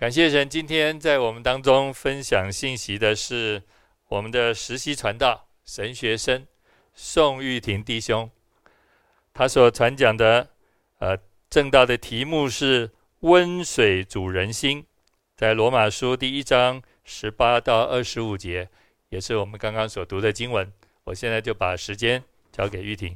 感谢神，今天在我们当中分享信息的是我们的实习传道神学生宋玉婷弟兄，他所传讲的呃正道的题目是温水煮人心，在罗马书第一章十八到二十五节，也是我们刚刚所读的经文。我现在就把时间交给玉婷。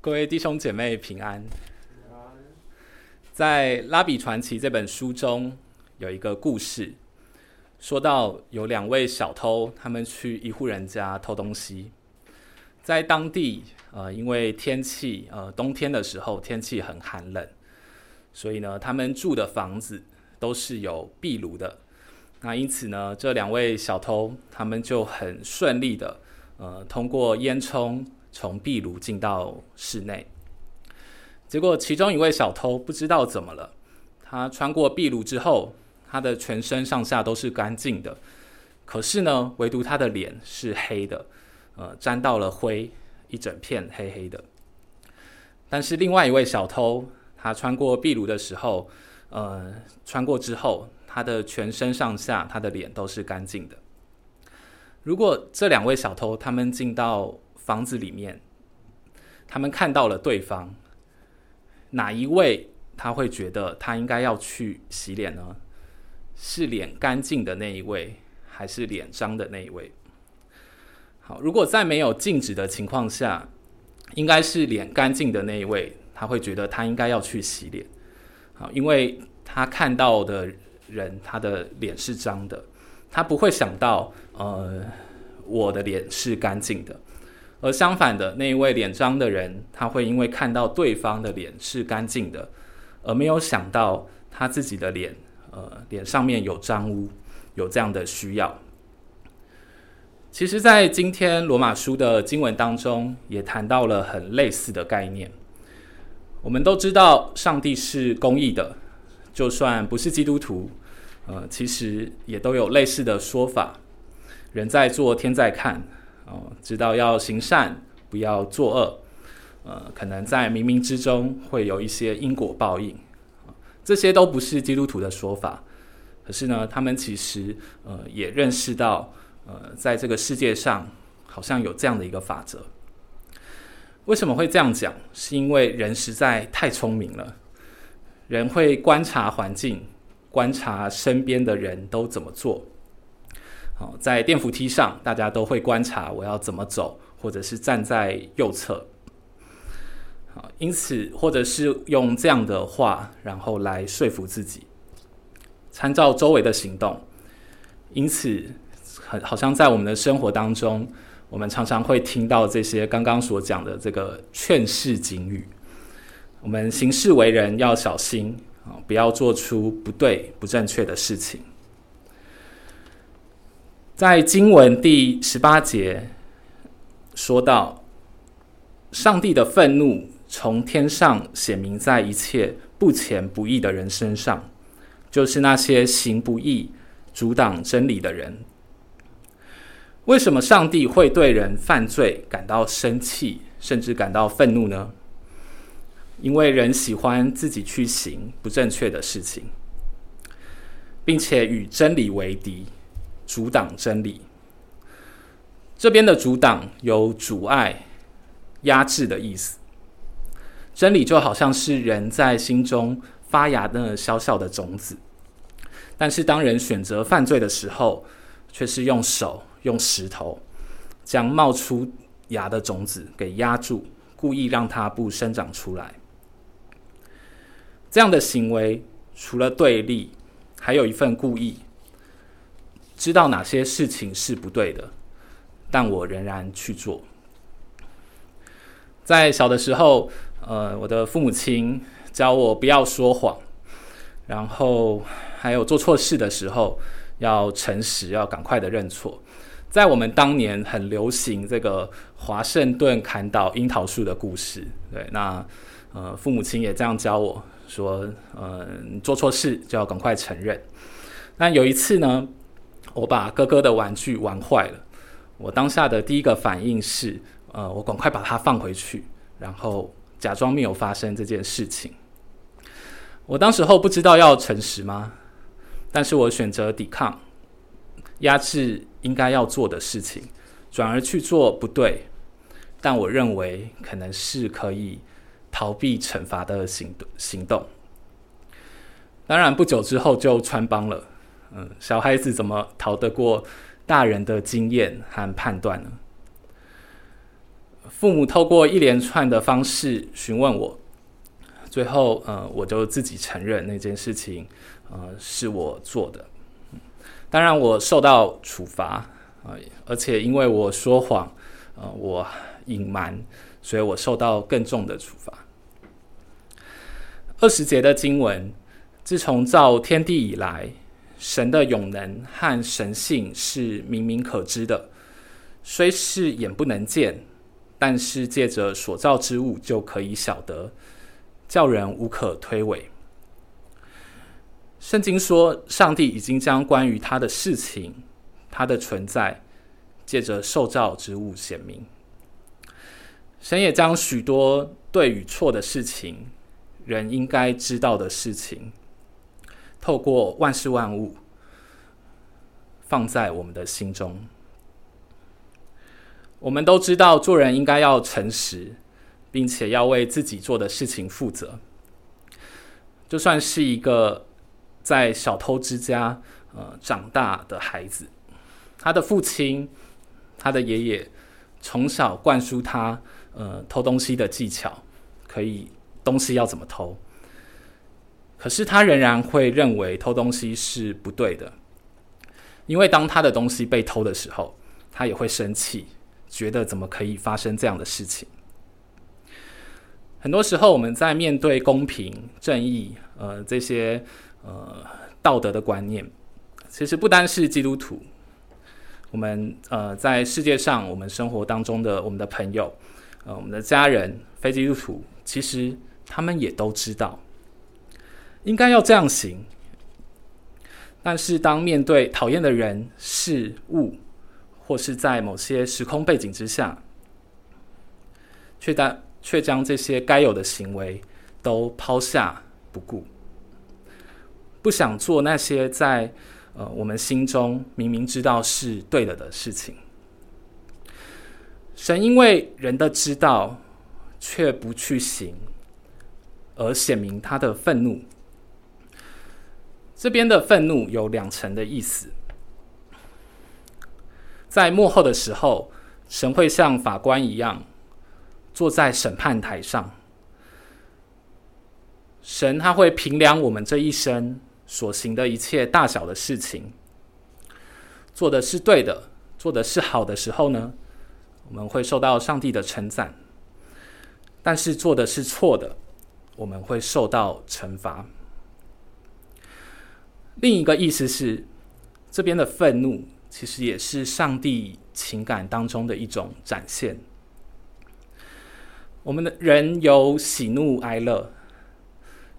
各位弟兄姐妹平安。在《拉比传奇》这本书中，有一个故事，说到有两位小偷，他们去一户人家偷东西。在当地，呃，因为天气，呃，冬天的时候天气很寒冷，所以呢，他们住的房子都是有壁炉的。那因此呢，这两位小偷他们就很顺利的，呃，通过烟囱。从壁炉进到室内，结果其中一位小偷不知道怎么了，他穿过壁炉之后，他的全身上下都是干净的，可是呢，唯独他的脸是黑的，呃，沾到了灰，一整片黑黑的。但是另外一位小偷，他穿过壁炉的时候，呃，穿过之后，他的全身上下，他的脸都是干净的。如果这两位小偷他们进到房子里面，他们看到了对方，哪一位他会觉得他应该要去洗脸呢？是脸干净的那一位，还是脸脏的那一位？好，如果在没有禁止的情况下，应该是脸干净的那一位，他会觉得他应该要去洗脸。好，因为他看到的人，他的脸是脏的，他不会想到，呃，我的脸是干净的。而相反的，那一位脸脏的人，他会因为看到对方的脸是干净的，而没有想到他自己的脸，呃，脸上面有脏污，有这样的需要。其实，在今天罗马书的经文当中，也谈到了很类似的概念。我们都知道，上帝是公义的，就算不是基督徒，呃，其实也都有类似的说法：人在做，天在看。哦，知道要行善，不要作恶，呃，可能在冥冥之中会有一些因果报应，这些都不是基督徒的说法。可是呢，他们其实呃也认识到，呃，在这个世界上好像有这样的一个法则。为什么会这样讲？是因为人实在太聪明了，人会观察环境，观察身边的人都怎么做。好，在电扶梯上，大家都会观察我要怎么走，或者是站在右侧。好，因此，或者是用这样的话，然后来说服自己，参照周围的行动。因此，很好像在我们的生活当中，我们常常会听到这些刚刚所讲的这个劝世警语。我们行事为人要小心啊，不要做出不对、不正确的事情。在经文第十八节说到，上帝的愤怒从天上显明在一切不虔不义的人身上，就是那些行不义、阻挡真理的人。为什么上帝会对人犯罪感到生气，甚至感到愤怒呢？因为人喜欢自己去行不正确的事情，并且与真理为敌。阻挡真理，这边的阻挡有阻碍、压制的意思。真理就好像是人在心中发芽的小小的种子，但是当人选择犯罪的时候，却是用手、用石头将冒出芽的种子给压住，故意让它不生长出来。这样的行为除了对立，还有一份故意。知道哪些事情是不对的，但我仍然去做。在小的时候，呃，我的父母亲教我不要说谎，然后还有做错事的时候要诚实，要赶快的认错。在我们当年很流行这个华盛顿砍倒樱桃树的故事，对，那呃，父母亲也这样教我说，呃，做错事就要赶快承认。那有一次呢，我把哥哥的玩具玩坏了，我当下的第一个反应是，呃，我赶快把它放回去，然后假装没有发生这件事情。我当时候不知道要诚实吗？但是我选择抵抗，压制应该要做的事情，转而去做不对，但我认为可能是可以逃避惩罚的行动行动。当然，不久之后就穿帮了。嗯，小孩子怎么逃得过大人的经验和判断呢？父母透过一连串的方式询问我，最后，呃，我就自己承认那件事情，呃，是我做的。当然，我受到处罚，啊，而且因为我说谎，呃，我隐瞒，所以我受到更重的处罚。二十节的经文，自从造天地以来，神的永能和神性是明明可知的，虽是眼不能见，但是借着所造之物就可以晓得，叫人无可推诿。圣经说，上帝已经将关于他的事情、他的存在，借着受造之物显明。神也将许多对与错的事情，人应该知道的事情。透过万事万物放在我们的心中，我们都知道做人应该要诚实，并且要为自己做的事情负责。就算是一个在小偷之家呃长大的孩子，他的父亲、他的爷爷从小灌输他呃偷东西的技巧，可以东西要怎么偷。可是他仍然会认为偷东西是不对的，因为当他的东西被偷的时候，他也会生气，觉得怎么可以发生这样的事情。很多时候，我们在面对公平、正义，呃，这些呃道德的观念，其实不单是基督徒，我们呃在世界上，我们生活当中的我们的朋友，呃，我们的家人，非基督徒，其实他们也都知道。应该要这样行，但是当面对讨厌的人、事物，或是在某些时空背景之下，却但却将这些该有的行为都抛下不顾，不想做那些在呃我们心中明明知道是对的的事情。神因为人的知道却不去行，而显明他的愤怒。这边的愤怒有两层的意思，在幕后的时候，神会像法官一样坐在审判台上，神他会评量我们这一生所行的一切大小的事情，做的是对的，做的是好的时候呢，我们会受到上帝的称赞；但是做的是错的，我们会受到惩罚。另一个意思是，这边的愤怒其实也是上帝情感当中的一种展现。我们的人有喜怒哀乐，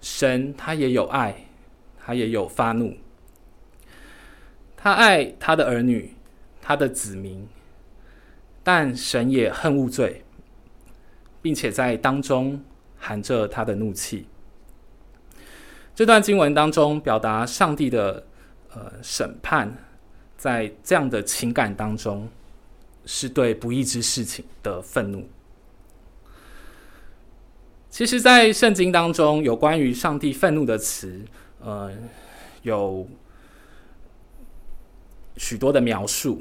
神他也有爱，他也有发怒。他爱他的儿女，他的子民，但神也恨恶罪，并且在当中含着他的怒气。这段经文当中表达上帝的呃审判，在这样的情感当中，是对不义之事情的愤怒。其实，在圣经当中有关于上帝愤怒的词，呃，有许多的描述，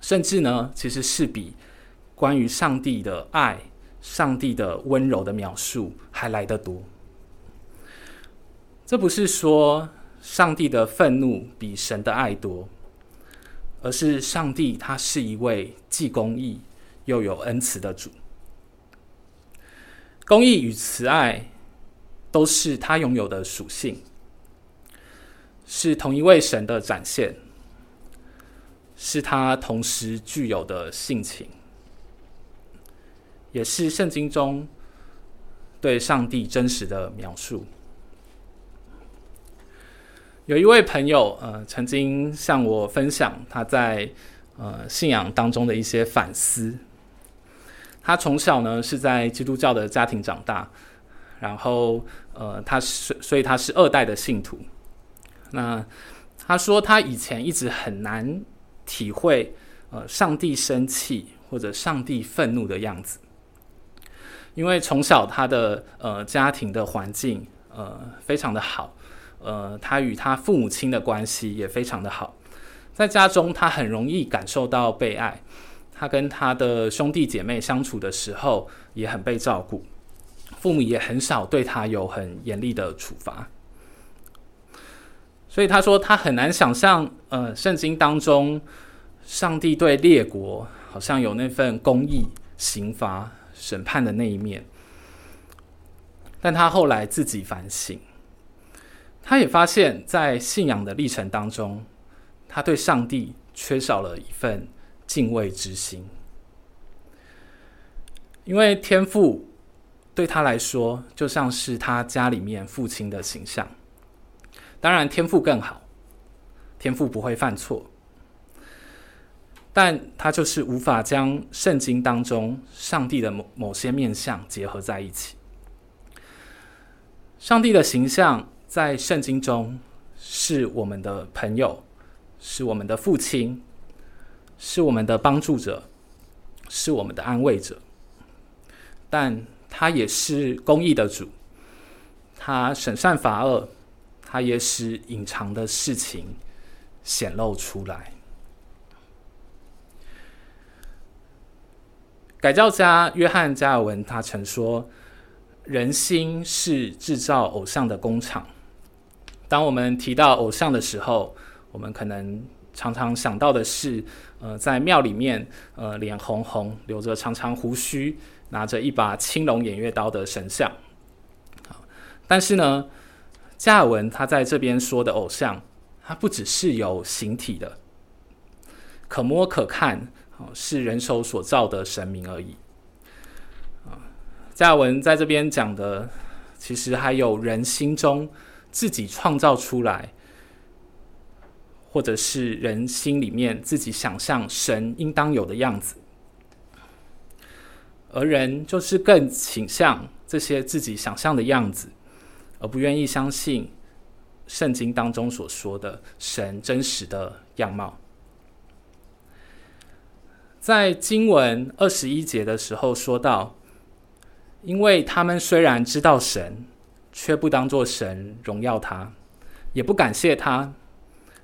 甚至呢，其实是比关于上帝的爱、上帝的温柔的描述还来得多。这不是说上帝的愤怒比神的爱多，而是上帝他是一位既公义又有恩慈的主。公义与慈爱都是他拥有的属性，是同一位神的展现，是他同时具有的性情，也是圣经中对上帝真实的描述。有一位朋友，呃，曾经向我分享他在呃信仰当中的一些反思。他从小呢是在基督教的家庭长大，然后呃他是所以他是二代的信徒。那他说他以前一直很难体会呃上帝生气或者上帝愤怒的样子，因为从小他的呃家庭的环境呃非常的好，呃他与他父母亲的关系也非常的好，在家中他很容易感受到被爱。他跟他的兄弟姐妹相处的时候也很被照顾，父母也很少对他有很严厉的处罚，所以他说他很难想象，呃，圣经当中上帝对列国好像有那份公义、刑罚、审判的那一面。但他后来自己反省，他也发现，在信仰的历程当中，他对上帝缺少了一份。敬畏之心，因为天父对他来说就像是他家里面父亲的形象。当然，天父更好，天父不会犯错，但他就是无法将圣经当中上帝的某某些面相结合在一起。上帝的形象在圣经中是我们的朋友，是我们的父亲。是我们的帮助者，是我们的安慰者，但他也是公义的主，他审善罚恶，他也使隐藏的事情显露出来。改教家约翰加尔文他曾说：“人心是制造偶像的工厂。”当我们提到偶像的时候，我们可能常常想到的是。呃，在庙里面，呃，脸红红，留着长长胡须，拿着一把青龙偃月刀的神像。但是呢，加尔文他在这边说的偶像，它不只是有形体的，可摸可看，是人手所造的神明而已。啊，加尔文在这边讲的，其实还有人心中自己创造出来。或者是人心里面自己想象神应当有的样子，而人就是更倾向这些自己想象的样子，而不愿意相信圣经当中所说的神真实的样貌。在经文二十一节的时候说到，因为他们虽然知道神，却不当作神荣耀他，也不感谢他。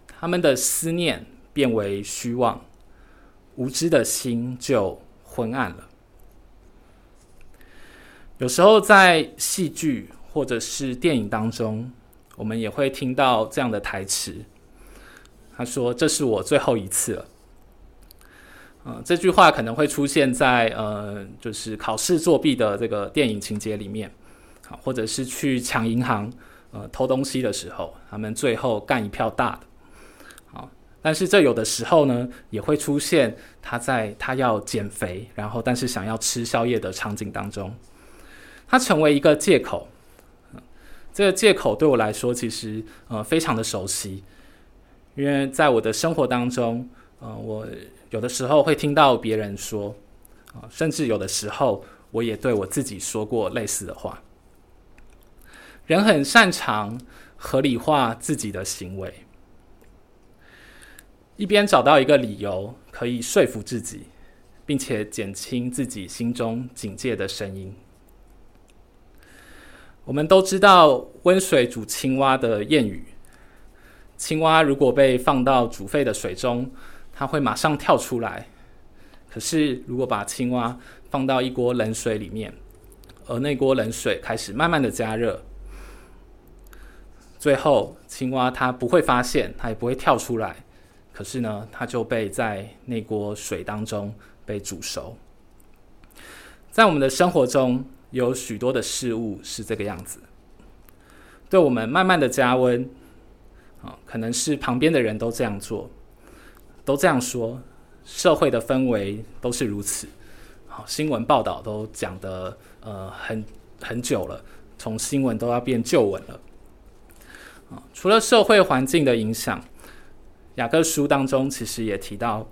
他们的思念变为虚妄，无知的心就昏暗了。有时候在戏剧或者是电影当中，我们也会听到这样的台词。他说：“这是我最后一次了。”呃，这句话可能会出现在呃，就是考试作弊的这个电影情节里面，或者是去抢银行、呃偷东西的时候，他们最后干一票大的。好但是这有的时候呢，也会出现他在他要减肥，然后但是想要吃宵夜的场景当中，他成为一个借口。这个借口对我来说其实呃非常的熟悉，因为在我的生活当中，呃，我有的时候会听到别人说，啊，甚至有的时候我也对我自己说过类似的话。人很擅长合理化自己的行为。一边找到一个理由可以说服自己，并且减轻自己心中警戒的声音。我们都知道温水煮青蛙的谚语：青蛙如果被放到煮沸的水中，它会马上跳出来；可是如果把青蛙放到一锅冷水里面，而那锅冷水开始慢慢的加热，最后青蛙它不会发现，它也不会跳出来。可是呢，它就被在那锅水当中被煮熟。在我们的生活中，有许多的事物是这个样子，对我们慢慢的加温。啊，可能是旁边的人都这样做，都这样说，社会的氛围都是如此。好，新闻报道都讲的呃很很久了，从新闻都要变旧闻了。除了社会环境的影响。雅各书当中其实也提到，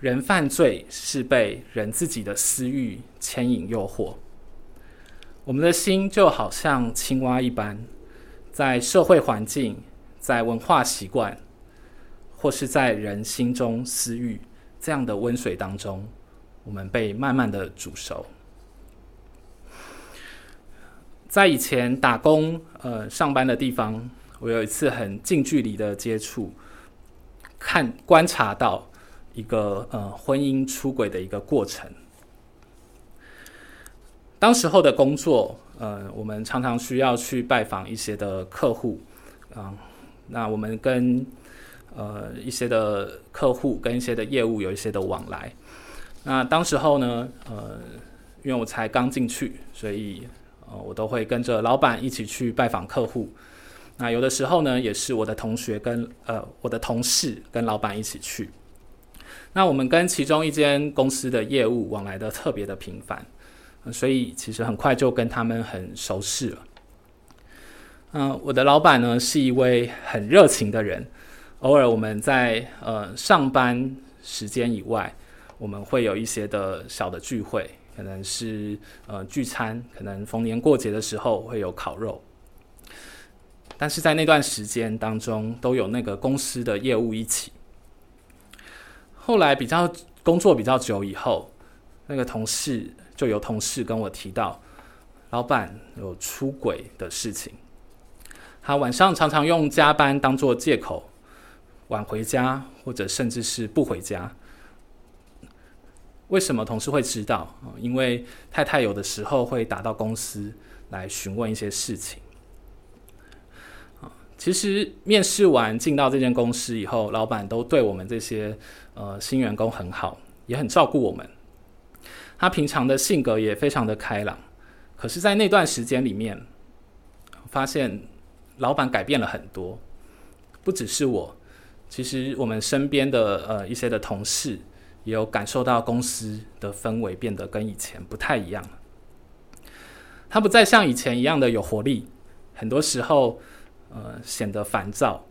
人犯罪是被人自己的私欲牵引诱惑。我们的心就好像青蛙一般，在社会环境、在文化习惯，或是在人心中私欲这样的温水当中，我们被慢慢的煮熟。在以前打工、呃上班的地方，我有一次很近距离的接触，看观察到一个呃婚姻出轨的一个过程。当时候的工作，呃，我们常常需要去拜访一些的客户，啊、那我们跟呃一些的客户跟一些的业务有一些的往来。那当时候呢，呃，因为我才刚进去，所以。呃，我都会跟着老板一起去拜访客户。那有的时候呢，也是我的同学跟呃我的同事跟老板一起去。那我们跟其中一间公司的业务往来的特别的频繁，所以其实很快就跟他们很熟识了。嗯，我的老板呢是一位很热情的人。偶尔我们在呃上班时间以外，我们会有一些的小的聚会。可能是呃聚餐，可能逢年过节的时候会有烤肉，但是在那段时间当中，都有那个公司的业务一起。后来比较工作比较久以后，那个同事就有同事跟我提到，老板有出轨的事情。他晚上常常用加班当做借口，晚回家，或者甚至是不回家。为什么同事会知道？因为太太有的时候会打到公司来询问一些事情。其实面试完进到这间公司以后，老板都对我们这些呃新员工很好，也很照顾我们。他平常的性格也非常的开朗，可是，在那段时间里面，发现老板改变了很多，不只是我，其实我们身边的呃一些的同事。也有感受到公司的氛围变得跟以前不太一样了。他不再像以前一样的有活力，很多时候，呃，显得烦躁。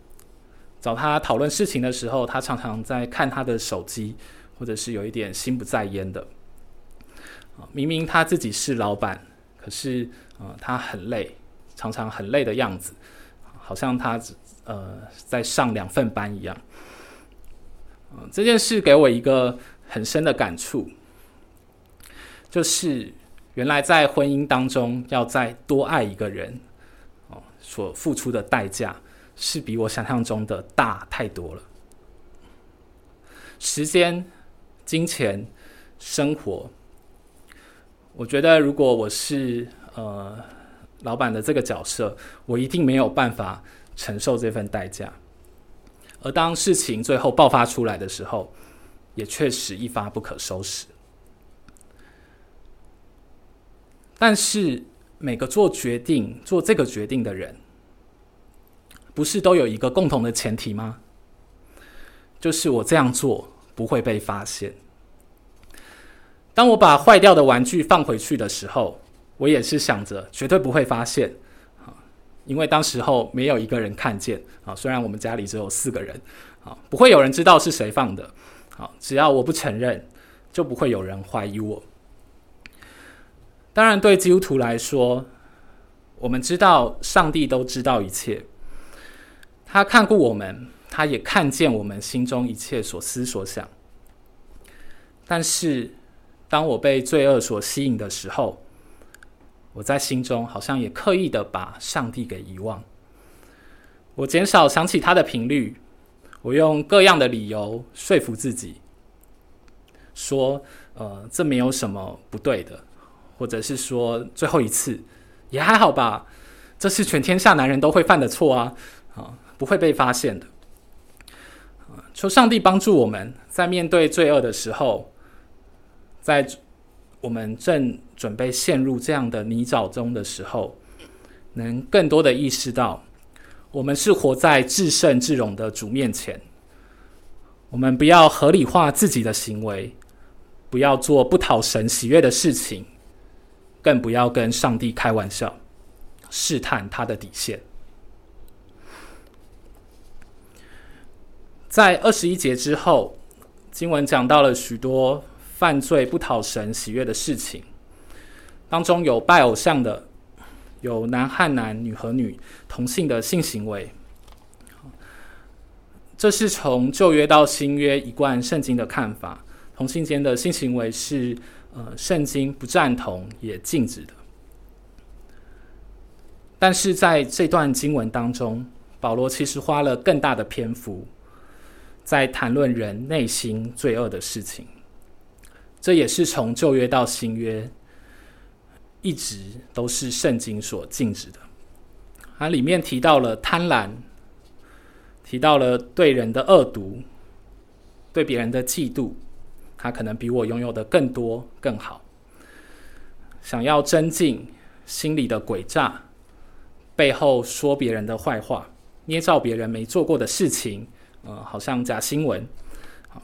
找他讨论事情的时候，他常常在看他的手机，或者是有一点心不在焉的。明明他自己是老板，可是，呃，他很累，常常很累的样子，好像他呃在上两份班一样。这件事给我一个很深的感触，就是原来在婚姻当中要再多爱一个人，所付出的代价是比我想象中的大太多了。时间、金钱、生活，我觉得如果我是呃老板的这个角色，我一定没有办法承受这份代价。而当事情最后爆发出来的时候，也确实一发不可收拾。但是每个做决定、做这个决定的人，不是都有一个共同的前提吗？就是我这样做不会被发现。当我把坏掉的玩具放回去的时候，我也是想着绝对不会发现啊。因为当时候没有一个人看见啊，虽然我们家里只有四个人，啊，不会有人知道是谁放的，啊，只要我不承认，就不会有人怀疑我。当然，对基督徒来说，我们知道上帝都知道一切，他看过我们，他也看见我们心中一切所思所想。但是，当我被罪恶所吸引的时候，我在心中好像也刻意的把上帝给遗忘，我减少想起他的频率，我用各样的理由说服自己，说，呃，这没有什么不对的，或者是说最后一次也还好吧，这是全天下男人都会犯的错，啊，不会被发现的。求上帝帮助我们在面对罪恶的时候，在。我们正准备陷入这样的泥沼中的时候，能更多的意识到，我们是活在至圣至荣的主面前。我们不要合理化自己的行为，不要做不讨神喜悦的事情，更不要跟上帝开玩笑，试探他的底线。在二十一节之后，经文讲到了许多犯罪不讨神喜悦的事情，当中有拜偶像的，有男和男、女和女同性的性行为。这是从旧约到新约一贯圣经的看法，同性间的性行为是呃圣经不赞同也禁止的。但是在这段经文当中，保罗其实花了更大的篇幅，在谈论人内心罪恶的事情。这也是从旧约到新约，一直都是圣经所禁止的。它里面提到了贪婪。提到了对人的恶毒，对别人的嫉妒，他可能比我拥有的更多更好。想要增进心里的诡诈，背后说别人的坏话，捏造别人没做过的事情，呃，好像假新闻。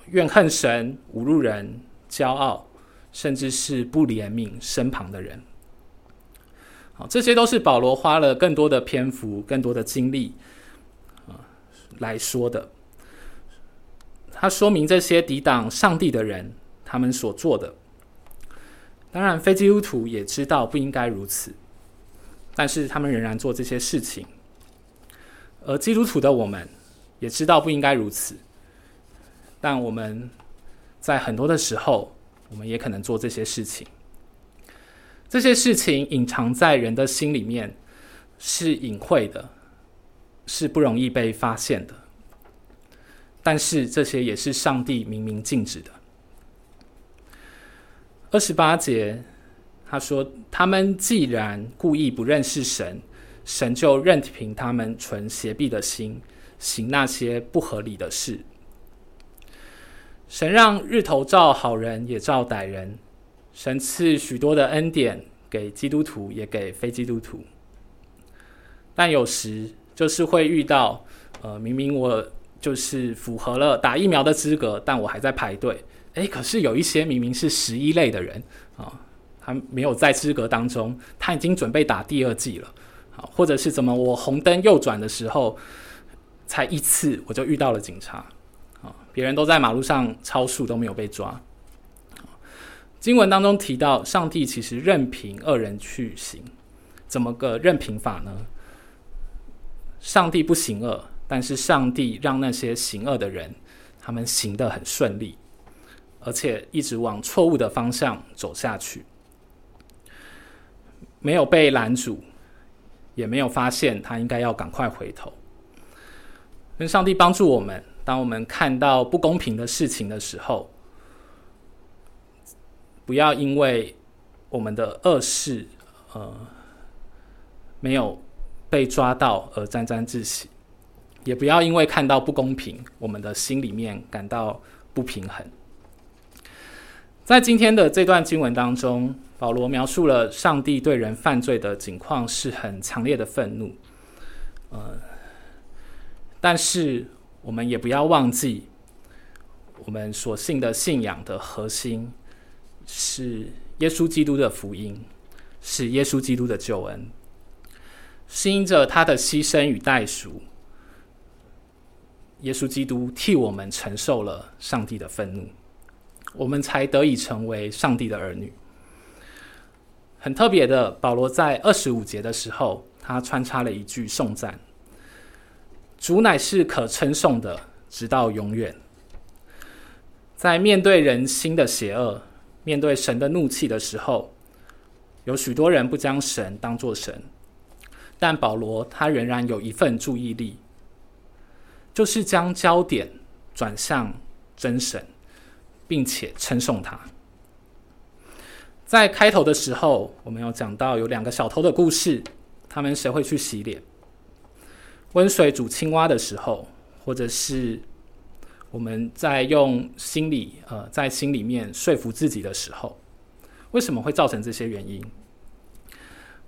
怨恨神，侮辱人，骄傲，甚至是不怜悯身旁的人。好，这些都是保罗花了更多的篇幅、更多的精力。来说的，他说明这些抵挡上帝的人，他们所做的。当然，非基督徒也知道不应该如此，但是他们仍然做这些事情。而基督徒的我们，也知道不应该如此，但我们在很多的时候，我们也可能做这些事情。这些事情隐藏在人的心里面，是隐晦的。是不容易被发现的，但是这些也是上帝明明禁止的。二十八节，他说：“他们既然故意不认识神，神就任凭他们存邪僻的心，行那些不合理的事。神让日头照好人也照歹人，神赐许多的恩典给基督徒，也给非基督徒，但有时。”就是会遇到，呃，明明我就是符合了打疫苗的资格，但我还在排队。诶，可是有一些明明是十一类的人啊，他没有在资格当中，他已经准备打第二剂了，啊，或者是怎么我红灯右转的时候才一次，我就遇到了警察，啊，别人都在马路上超速都没有被抓。经文当中提到，上帝其实任凭恶人去行，怎么个任凭法呢？上帝不行恶，但是上帝让那些行恶的人，他们行得很顺利，而且一直往错误的方向走下去，没有被拦阻，也没有发现他应该要赶快回头。跟上帝帮助我们，当我们看到不公平的事情的时候，不要因为我们的恶事，呃，没有。被抓到而沾沾自喜，也不要因为看到不公平，我们的心里面感到不平衡。在今天的这段经文当中，保罗描述了上帝对人犯罪的情况是很强烈的愤怒。呃，但是我们也不要忘记，我们所信的信仰的核心是耶稣基督的福音，是耶稣基督的救恩。是因着他的牺牲与代赎，耶稣基督替我们承受了上帝的愤怒，我们才得以成为上帝的儿女。很特别的，保罗在二十五节的时候，他穿插了一句颂赞：“主乃是可称颂的，直到永远。”在面对人心的邪恶、面对神的怒气的时候，有许多人不将神当作神。但保罗他仍然有一份注意力，就是将焦点转向真神，并且称颂他。在开头的时候，我们有讲到有两个小偷的故事，他们谁会去洗脸？温水煮青蛙的时候，或者是我们在用心理呃在心里面说服自己的时候，为什么会造成这些原因？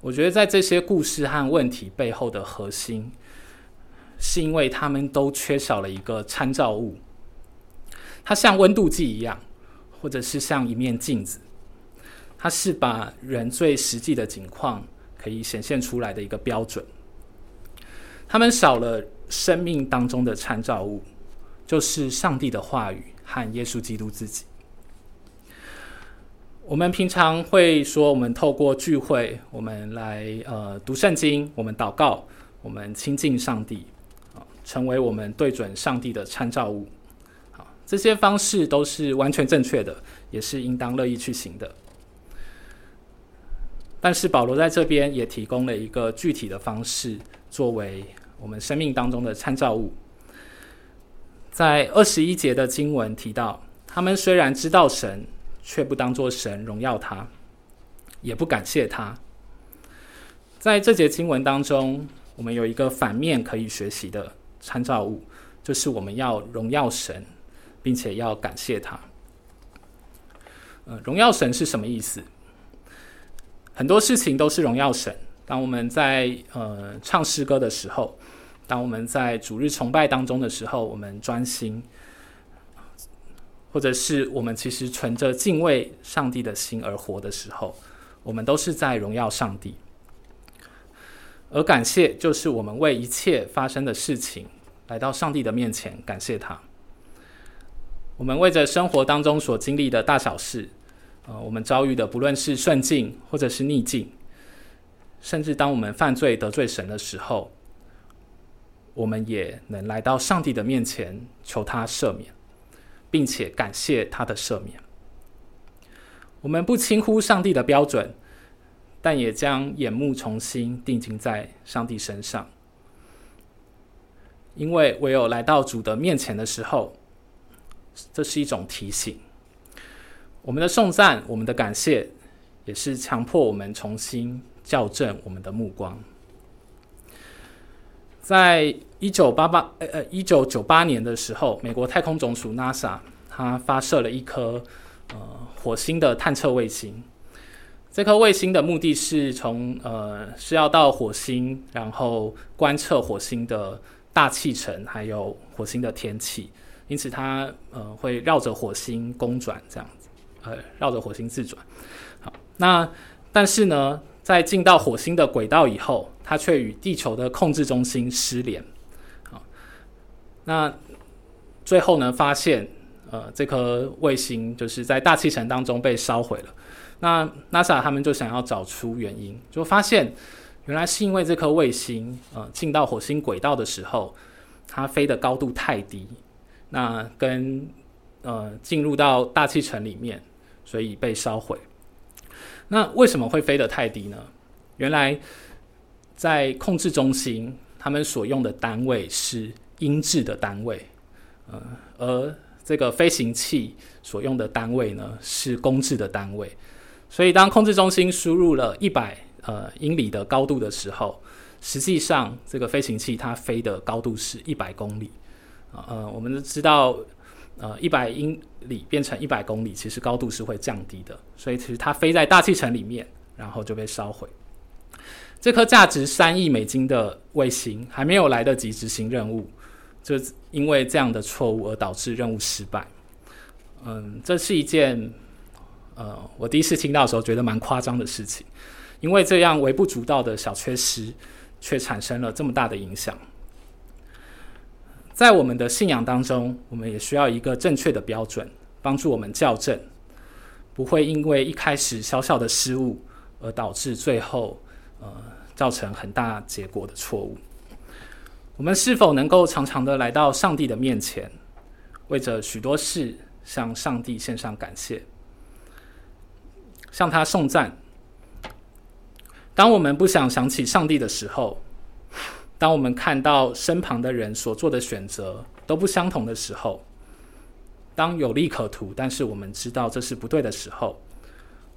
我觉得在这些故事和问题背后的核心，是因为他们都缺少了一个参照物。它像温度计一样，或者是像一面镜子，它是把人最实际的情况可以显现出来的一个标准。他们少了生命当中的参照物，就是上帝的话语和耶稣基督自己。我们平常会说，我们透过聚会，我们来呃读圣经，我们祷告，我们亲近上帝，啊，成为我们对准上帝的参照物。好，这些方式都是完全正确的，也是应当乐意去行的。但是保罗在这边也提供了一个具体的方式，作为我们生命当中的参照物。在二十一节的经文提到，他们虽然知道神。却不当作神荣耀他，也不感谢他。在这节经文当中，我们有一个反面可以学习的参照物，就是我们要荣耀神，并且要感谢他。呃，荣耀神是什么意思？很多事情都是荣耀神。当我们在呃唱诗歌的时候，当我们在主日崇拜当中的时候，我们专心。或者是我们其实存着敬畏上帝的心而活的时候，我们都是在荣耀上帝。而感谢就是我们为一切发生的事情来到上帝的面前感谢他。我们为着生活当中所经历的大小事，呃，我们遭遇的不论是顺境或者是逆境，甚至当我们犯罪得罪神的时候，我们也能来到上帝的面前求他赦免。并且感谢他的赦免。我们不轻忽上帝的标准，但也将眼目重新定睛在上帝身上。因为唯有来到主的面前的时候，这是一种提醒。我们的颂赞，我们的感谢，也是强迫我们重新校正我们的目光。在一九八八呃呃一九九八年的时候，美国太空总署 NASA 它发射了一颗呃火星的探测卫星。这颗卫星的目的是从呃是要到火星，然后观测火星的大气层，还有火星的天气。因此它呃会绕着火星公转这样子，呃绕着火星自转。好，那但是呢，在进到火星的轨道以后，它却与地球的控制中心失联。好，那最后呢，发现呃，这颗卫星就是在大气层当中被烧毁了。那 NASA 他们就想要找出原因，就发现原来是因为这颗卫星呃进到火星轨道的时候，它飞的高度太低，那跟呃进入到大气层里面，所以被烧毁。那为什么会飞得太低呢？原来在控制中心，他们所用的单位是英制的单位，呃，而这个飞行器所用的单位呢是公制的单位。所以，当控制中心输入了一百呃英里的高度的时候，实际上这个飞行器它飞的高度是一百公里。呃，我们都知道。呃，一百英里变成一百公里，其实高度是会降低的，所以其实它飞在大气层里面，然后就被烧毁。这颗价值三亿美金的卫星还没有来得及执行任务，就因为这样的错误而导致任务失败。嗯，这是一件呃，我第一次听到的时候觉得蛮夸张的事情，因为这样微不足道的小缺失，却产生了这么大的影响。在我们的信仰当中，我们也需要一个正确的标准，帮助我们校正，不会因为一开始小小的失误而导致最后呃造成很大结果的错误。我们是否能够常常的来到上帝的面前，为着许多事向上帝献上感谢，向他颂赞？当我们不想想起上帝的时候，当我们看到身旁的人所做的选择都不相同的时候，当有利可图，但是我们知道这是不对的时候，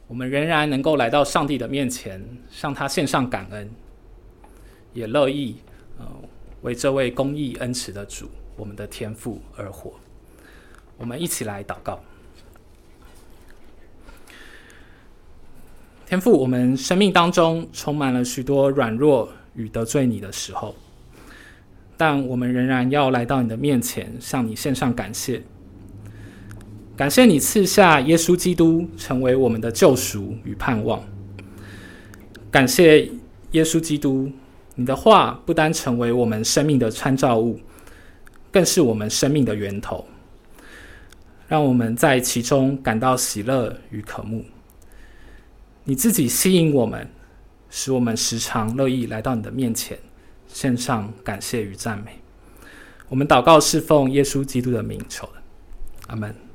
我们仍然能够来到上帝的面前，向他献上感恩，也乐意呃为这位公义恩慈的主，我们的天赋而活。我们一起来祷告，天赋，我们生命当中充满了许多软弱。与得罪你的时候，但我们仍然要来到你的面前，向你献上感谢。感谢你赐下耶稣基督成为我们的救赎与盼望。感谢耶稣基督，你的话不单成为我们生命的参照物，更是我们生命的源头。让我们在其中感到喜乐与渴慕。你自己吸引我们，使我们时常乐意来到你的面前，献上感谢与赞美。我们祷告侍奉耶稣基督的名求，阿门。